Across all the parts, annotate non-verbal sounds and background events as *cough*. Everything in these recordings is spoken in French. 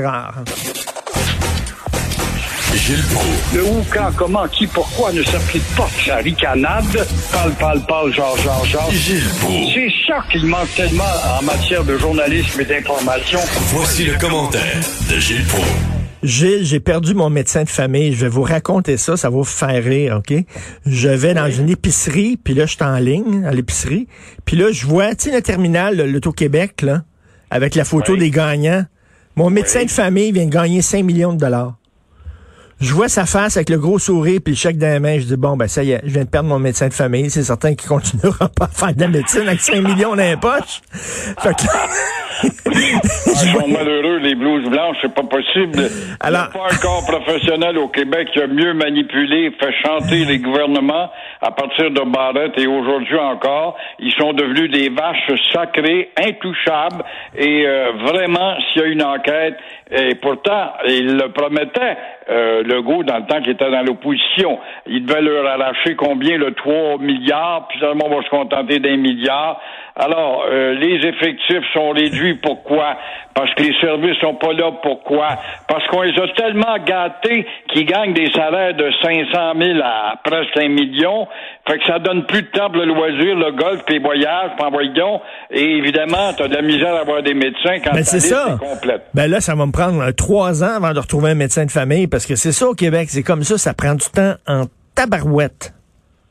rare. Gilles Proulx. Le où, quand, comment, qui, pourquoi ne s'applique pas sa ricanade? Parle, parle, parle, genre, genre, genre. Gilles Proulx. C'est ça qu'il manque tellement en matière de journalisme et d'information. Voici le commentaire de Gilles Proulx. Gilles, j'ai perdu mon médecin de famille. Je vais vous raconter ça, ça va vous faire rire, OK? Je vais dans une épicerie, puis là, je suis en ligne à l'épicerie. Puis là, je vois, tu sais, le terminal, le- l'Auto-Québec, là, avec la photo Oui. des gagnants. Mon médecin Oui. de famille vient de gagner 5 millions de dollars. Je vois sa face avec le gros sourire puis le chèque dans la main. Je dis, bon, ben ça y est, je viens de perdre mon médecin de famille. C'est certain qu'il continuera *laughs* pas à faire de la médecine avec 5 millions dans les poches. Fait que Ils sont malheureux, les blouses blanches, c'est pas possible. Alors- Il n'y a pas un corps professionnel au Québec qui a mieux manipulé, fait chanter les gouvernements à partir de Barrette et aujourd'hui encore. Ils sont devenus des vaches sacrées, intouchables et euh, vraiment, s'il y a une enquête, et pourtant, il le promettait, euh, Legault, dans le temps qu'il était dans l'opposition. Il devait leur arracher combien? Le 3 milliards, puis finalement, on va se contenter d'un milliard. Alors, euh, les effectifs sont réduits. Pourquoi? Parce que les services sont pas là. Pourquoi? Parce qu'on les a tellement gâtés qu'ils gagnent des salaires de 500 000 à presque un million. Fait que ça donne plus de temps pour le loisir, le golf, puis les voyages, puis en voyons. Et évidemment, t'as de la misère à avoir des médecins quand Ben, c'est ça. complète. Ben là, ça va me prendre euh, trois ans avant de retrouver un médecin de famille parce que c'est ça au Québec. C'est comme ça, ça prend du temps en tabarouette.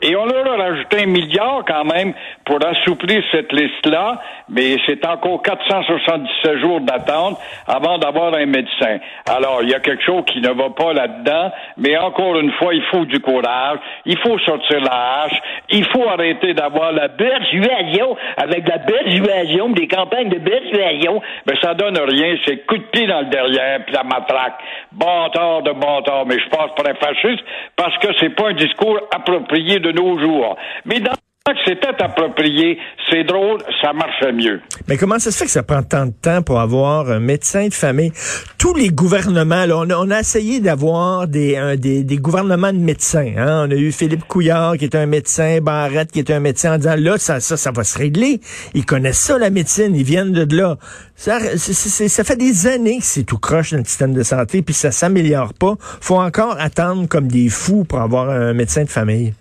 Et on leur a rajouté un milliard quand même pour assouplir cette liste-là, mais c'est encore 477 jours d'attente avant d'avoir un médecin. Alors, il y a quelque chose qui ne va pas là-dedans, mais encore une fois, il faut du courage, il faut sortir la hache, il faut arrêter d'avoir la persuasion, avec la persuasion, des campagnes de persuasion, ben ça donne rien, c'est coup de pied dans le derrière, puis la matraque. Bon tort de bon tort, mais je pense pas fasciste, parce que c'est pas un discours approprié de nos jours. Mais dans que c'était approprié, c'est drôle, ça marchait mieux. Mais comment ça se fait que ça prend tant de temps pour avoir un médecin de famille? Tous les gouvernements, là, on, a, on a essayé d'avoir des, des, des gouvernements de médecins. Hein? On a eu Philippe Couillard qui est un médecin, Barrette qui est un médecin en disant là, ça, ça, ça va se régler. Ils connaissent ça, la médecine, ils viennent de là. Ça, ça fait des années que c'est tout croche dans le système de santé, puis ça s'améliore pas. faut encore attendre comme des fous pour avoir un médecin de famille.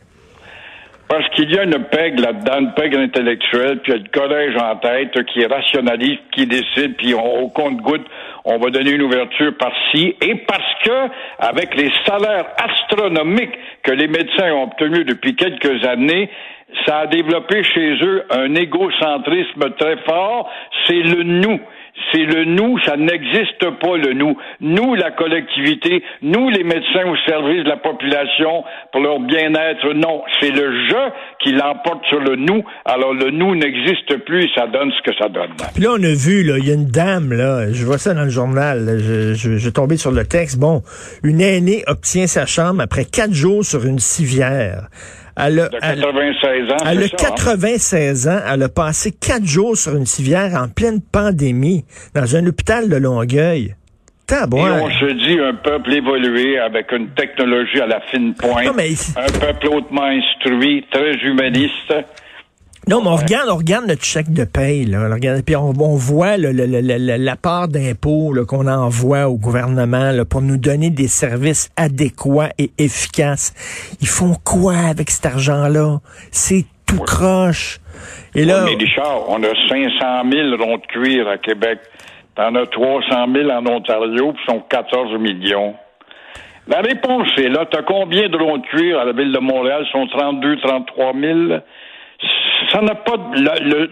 Parce qu'il y a une pègre là-dedans, une pègre intellectuelle, puis il y a le collège en tête qui rationalise, qui décide, puis on- au compte-goutte, on va donner une ouverture par-ci. Et parce que, avec les salaires astronomiques que les médecins ont obtenus depuis quelques années, ça a développé chez eux un égocentrisme très fort. C'est le nous. C'est le nous, ça n'existe pas le nous. Nous, la collectivité, nous, les médecins au service de la population pour leur bien-être, non. C'est le je qui l'emporte sur le nous. Alors le nous n'existe plus et ça donne ce que ça donne. Puis là, on a vu, il y a une dame, là, je vois ça dans le journal, je, je, je tombé sur le texte. Bon, une aînée obtient sa chambre après quatre jours sur une civière. Elle a, De elle- 96 ans, elle a c'est ça, hein? 96 ans. Elle a passé quatre jours sur une civière en pleine pandémie dans un hôpital de Longueuil. Et Tabouin. on se dit un peuple évolué avec une technologie à la fine pointe, Non, mais- un peuple hautement instruit, très humaniste. Non, mais on regarde, on regarde notre chèque de paye, là. On regarde, puis on, on voit le- le- le- le- la part d'impôts qu'on envoie au gouvernement là, pour nous donner des services adéquats et efficaces. Ils font quoi avec cet argent-là? C'est tout croche. Et là, Oui, mais Richard, on a 500 000 ronds de cuir à Québec. T'en as 300 000 en Ontario, puis sont 14 millions. La réponse est là. T'as combien de ronds de cuir à la ville de Montréal? Ils sont 32, 33 000. Ça n'a pas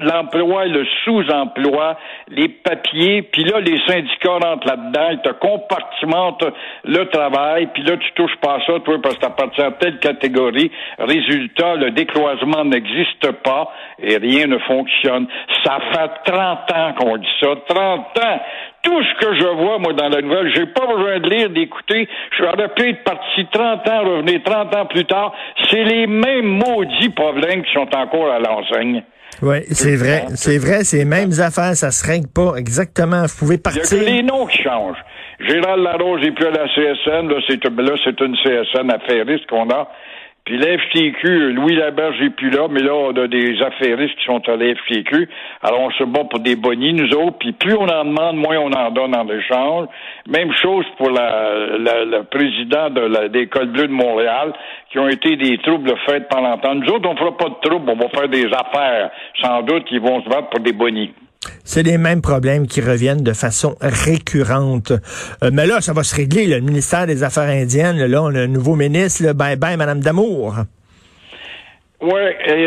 l'emploi et le sous-emploi, les papiers, puis là, les syndicats rentrent là-dedans, ils te compartimentent le travail, puis là, tu touches pas à ça, toi, parce que t'appartiens à telle catégorie. Résultat, le décloisement n'existe pas et rien ne fonctionne. Ça fait 30 ans qu'on dit ça, 30 ans. Tout ce que je vois, moi, dans la nouvelle, j'ai pas besoin de lire, d'écouter. J'aurais pu être parti 30 ans, revenir 30 ans plus tard. C'est les mêmes maudits problèmes qui sont encore à l'enseigne. oui, c'est vrai, c'est vrai, c'est les mêmes affaires, ça se règle pas exactement. Vous pouvez Il y a partir. que les noms qui changent. Gérald Larose et puis à la CSN, là, c'est, là, c'est une CSN affairiste qu'on a. Puis l'FTQ, Louis Laberge n'est plus là, mais là, on a des affairistes qui sont à l'FTQ. Alors, on se bat pour des bonnies, nous autres. Puis plus on en demande, moins on en donne en échange. Même chose pour la, le président de l'École bleue de Montréal, qui ont été des troubles faits pendant longtemps. Nous autres, on fera pas de troubles, on va faire des affaires. Sans doute, ils vont se battre pour des bonnies. C'est les mêmes problèmes qui reviennent de façon récurrente. Euh, mais là, ça va se régler. Le ministère des Affaires indiennes, là, on a un nouveau ministre. Là, bye bye, Madame Damour. Oui,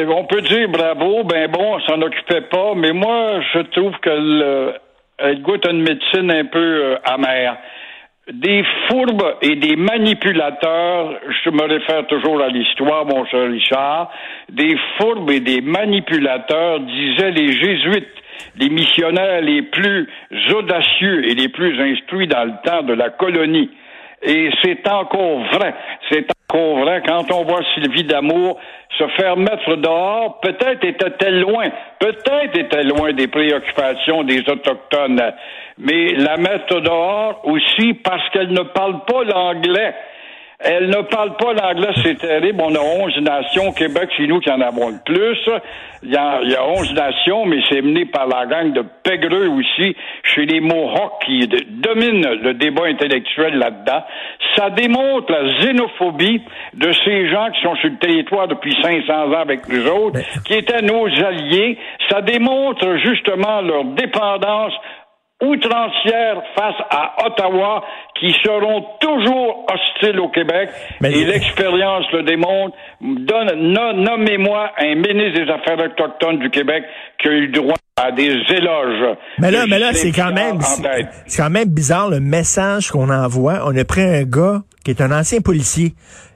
on peut dire bravo, ben bon, on s'en occupait pas, mais moi, je trouve que le, elle goûte une médecine un peu euh, amère. Des fourbes et des manipulateurs, je me réfère toujours à l'histoire, mon cher Richard, des fourbes et des manipulateurs, disaient les jésuites les missionnaires les plus audacieux et les plus instruits dans le temps de la colonie. Et c'est encore vrai. C'est encore vrai quand on voit Sylvie Damour se faire mettre dehors. Peut-être était-elle loin. Peut-être était loin des préoccupations des Autochtones. Mais la mettre dehors aussi parce qu'elle ne parle pas l'anglais. Elle ne parle pas l'anglais, c'est terrible. On a 11 nations. Québec, c'est nous qui en avons le plus. Il y a, il y a 11 nations, mais c'est mené par la gang de Pégreux aussi, chez les Mohawks qui dominent le débat intellectuel là-dedans. Ça démontre la xénophobie de ces gens qui sont sur le territoire depuis 500 ans avec nous autres, qui étaient nos alliés. Ça démontre justement leur dépendance outrancière face à Ottawa qui seront toujours hostiles au Québec. et l'expérience le démontre. Donne, nommez-moi un ministre des Affaires autochtones du Québec qui a eu le droit à des éloges. Mais là, mais là, c'est quand même, c'est quand même bizarre le message qu'on envoie. On a pris un gars qui est un ancien policier,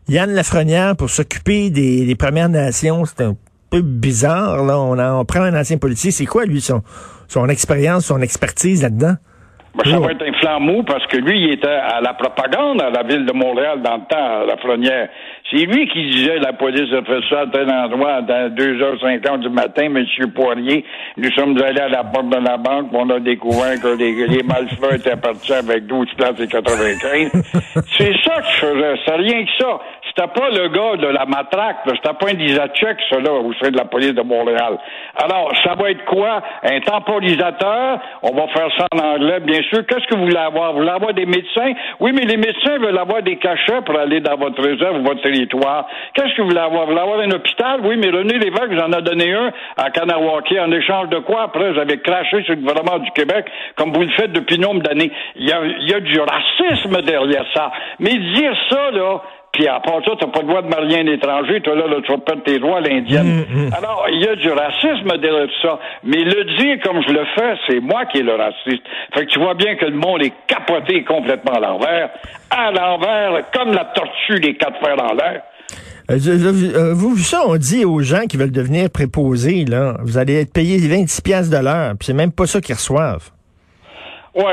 Yann Lafrenière, pour s'occuper des, des Premières Nations. C'est un peu bizarre, là. On, on prend un ancien policier. C'est quoi, lui, son, son expérience, son expertise là-dedans? Ben, ça va être un flambeau parce que lui, il était à la propagande à la ville de Montréal dans le temps, à la Frenière. C'est lui qui disait la police a fait ça à tel endroit à 2h50 du matin, Monsieur Poirier. Nous sommes allés à la porte de la banque, on a découvert que les, les malfrats étaient partis avec 12 places et 95. C'est ça que je faisais. C'est rien que ça. C'était pas le gars de la matraque, c'était pas un Isachek, ça, là, au sein de la police de Montréal. Alors, ça va être quoi? Un temporisateur? On va faire ça en anglais, bien sûr. Qu'est-ce que vous voulez avoir? Vous voulez avoir des médecins? Oui, mais les médecins veulent avoir des cachets pour aller dans votre réserve ou votre territoire. Qu'est-ce que vous voulez avoir? Vous voulez avoir un hôpital? Oui, mais René Lévesque vous en a donné un à Kanawaki en échange de quoi? Après, vous avez craché sur le gouvernement du Québec, comme vous le faites depuis nombre d'années. Il y a, il y a du racisme derrière ça. Mais dire ça, là, puis à part ça, t'as pas le droit de marier un étranger, toi là, là tu vas perdre tes droits à l'indienne. Mm, mm. Alors, il y a du racisme derrière ça. Mais le dire comme je le fais, c'est moi qui est le raciste. Fait que tu vois bien que le monde est capoté complètement à l'envers. À l'envers, comme la tortue des quatre fers en l'air. Euh, euh, vous, ça, on dit aux gens qui veulent devenir préposés, là, vous allez être payé 26 pièces de l'heure, puis c'est même pas ça qu'ils reçoivent. Oui,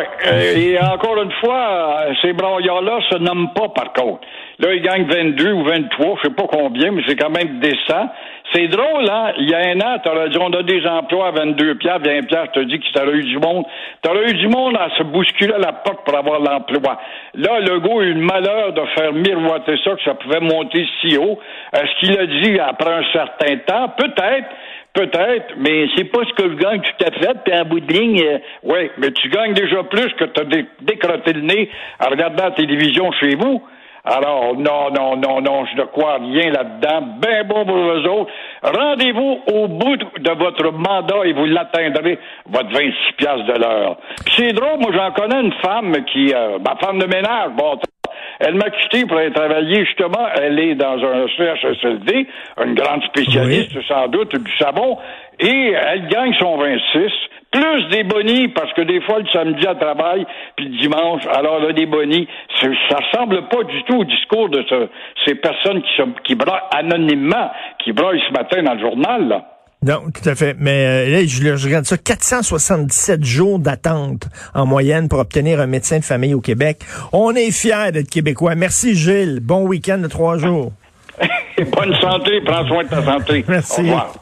et encore une fois, ces broyards-là se nomment pas, par contre. Là, ils gagnent 22 ou 23, je sais pas combien, mais c'est quand même décent. C'est drôle, hein? Il y a un an, t'aurais dit, on a des emplois à 22 piastres, 20 piastres, je te dis que t'aurais eu du monde. T'aurais eu du monde à se bousculer à la porte pour avoir l'emploi. Là, le gars a eu le malheur de faire miroiter ça, que ça pouvait monter si haut. Est-ce qu'il a dit après un certain temps? Peut-être. Peut-être, mais c'est pas ce que je gagne tout à fait, puis en bout de ligne, euh, oui, mais tu gagnes déjà plus que tu as décroté le nez en regardant la télévision chez vous. Alors, non, non, non, non, je ne crois rien là-dedans. Ben bon pour vous autres. Rendez-vous au bout de votre mandat et vous l'atteindrez, votre 26 piastres de l'heure. C'est drôle, moi j'en connais une femme qui, euh, ma femme de ménage, bon, elle m'a quitté pour aller travailler, justement, elle est dans un CHSLD, une grande spécialiste, sans doute, du savon, et elle gagne son 26 plus des bonnies, parce que des fois, le samedi, elle travaille, puis le dimanche, alors là, des bonnies. Ça ressemble pas du tout au discours de ces personnes qui, sont, qui braillent anonymement, qui braillent ce matin dans le journal, là. Non, tout à fait. Mais euh, là, je, je, regarde ça, 477 jours d'attente en moyenne pour obtenir un médecin de famille au Québec. On est fiers d'être québécois. Merci Gilles. Bon week-end de trois jours. *laughs* Bonne santé. Prends soin de ta santé. Merci. Au revoir.